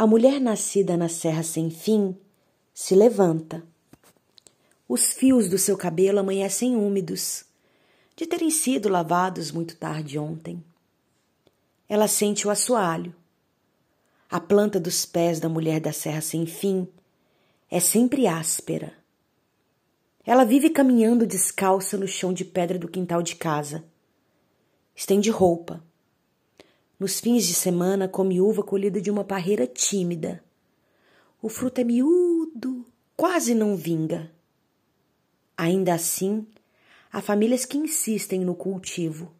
A mulher nascida na Serra Sem Fim se levanta. Os fios do seu cabelo amanhecem úmidos, de terem sido lavados muito tarde ontem. Ela sente o assoalho. A planta dos pés da mulher da Serra Sem Fim é sempre áspera. Ela vive caminhando descalça no chão de pedra do quintal de casa. Estende roupa. Nos fins de semana come uva colhida de uma parreira tímida. O fruto é miúdo, quase não vinga. Ainda assim, há famílias que insistem no cultivo.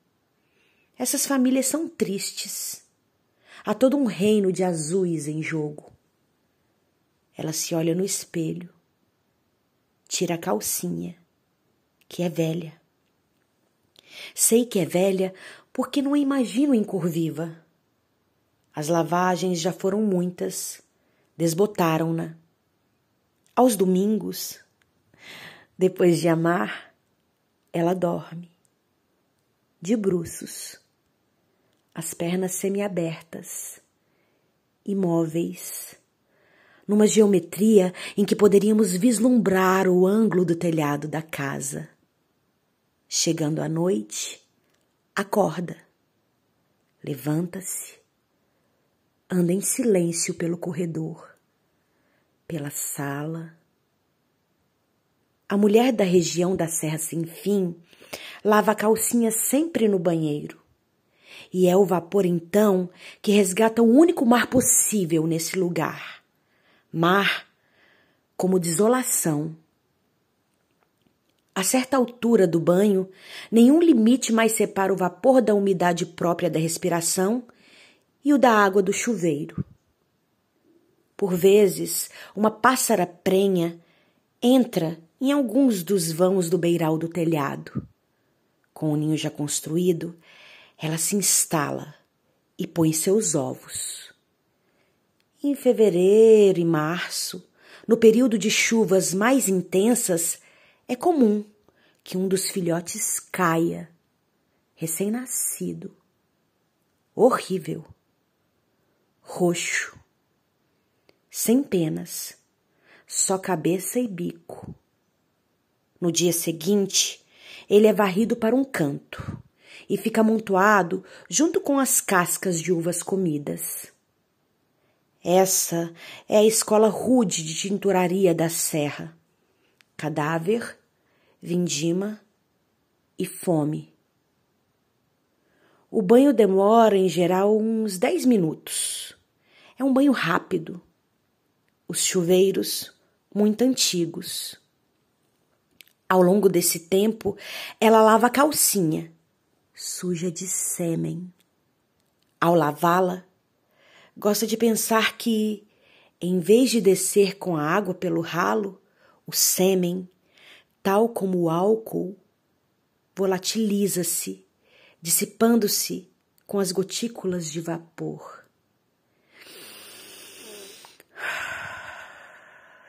Essas famílias são tristes. Há todo um reino de azuis em jogo. Ela se olha no espelho, tira a calcinha, que é velha. Sei que é velha porque não a imagino em cor viva. As lavagens já foram muitas, desbotaram-na. Aos domingos, depois de amar, ela dorme, de bruços, as pernas semiabertas, imóveis, numa geometria em que poderíamos vislumbrar o ângulo do telhado da casa. Chegando à noite, acorda, levanta-se, anda em silêncio pelo corredor, pela sala, a mulher da região da Serra Sem Fim lava a calcinha sempre no banheiro. E é o vapor então que resgata o único mar possível nesse lugar. Mar como desolação. A certa altura do banho, nenhum limite mais separa o vapor da umidade própria da respiração e o da água do chuveiro. Por vezes, uma pássara prenha entra em alguns dos vãos do beiral do telhado. Com o ninho já construído, ela se instala e põe seus ovos. Em fevereiro e março, no período de chuvas mais intensas, é comum que um dos filhotes caia, recém-nascido, horrível, roxo, sem penas, só cabeça e bico no dia seguinte, ele é varrido para um canto e fica amontoado junto com as cascas de uvas comidas. Essa é a escola rude de tinturaria da serra. Cadáver, vindima e fome. O banho demora, em geral, uns dez minutos. É um banho rápido. Os chuveiros, muito antigos. Ao longo desse tempo, ela lava a calcinha, suja de sêmen. Ao lavá-la, gosta de pensar que, em vez de descer com a água pelo ralo, o sêmen, tal como o álcool, volatiliza-se, dissipando-se com as gotículas de vapor.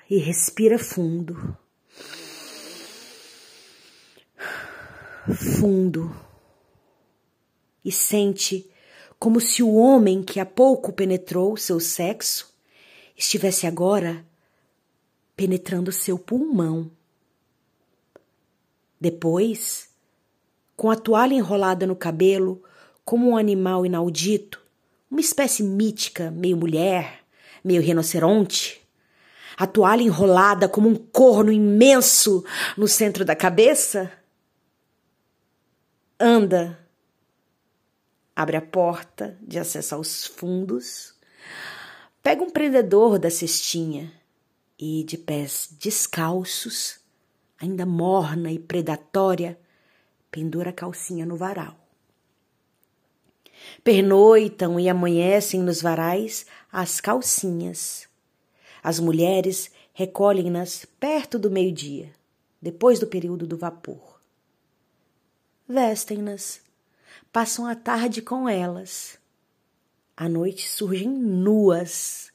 E respira fundo. fundo e sente como se o homem que há pouco penetrou seu sexo estivesse agora penetrando seu pulmão. Depois, com a toalha enrolada no cabelo, como um animal inaudito, uma espécie mítica, meio mulher, meio rinoceronte, a toalha enrolada como um corno imenso no centro da cabeça, anda, abre a porta de acesso aos fundos, pega um prendedor da cestinha e, de pés descalços, ainda morna e predatória, pendura a calcinha no varal. Pernoitam e amanhecem nos varais as calcinhas. As mulheres recolhem-nas perto do meio-dia, depois do período do vapor vestem-nas, passam a tarde com elas. À noite surgem nuas,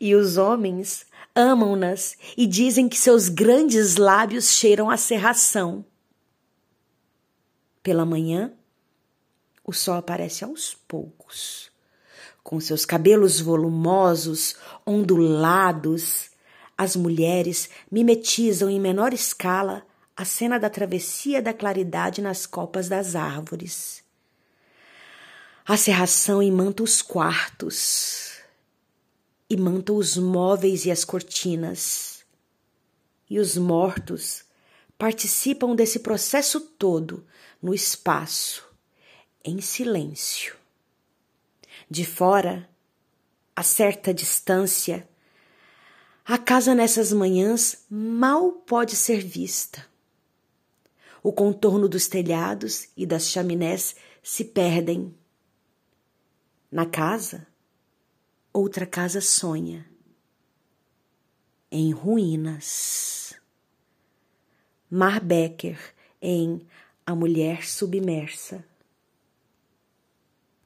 e os homens amam-nas e dizem que seus grandes lábios cheiram a serração. Pela manhã, o sol aparece aos poucos, Com seus cabelos volumosos, ondulados, as mulheres mimetizam em menor escala a cena da travessia da claridade nas copas das árvores. A serração imanta os quartos, imanta os móveis e as cortinas. E os mortos participam desse processo todo no espaço, em silêncio. De fora, a certa distância, a casa nessas manhãs mal pode ser vista. O contorno dos telhados e das chaminés se perdem. Na casa, outra casa sonha, em ruínas. Marbecker em A Mulher Submersa.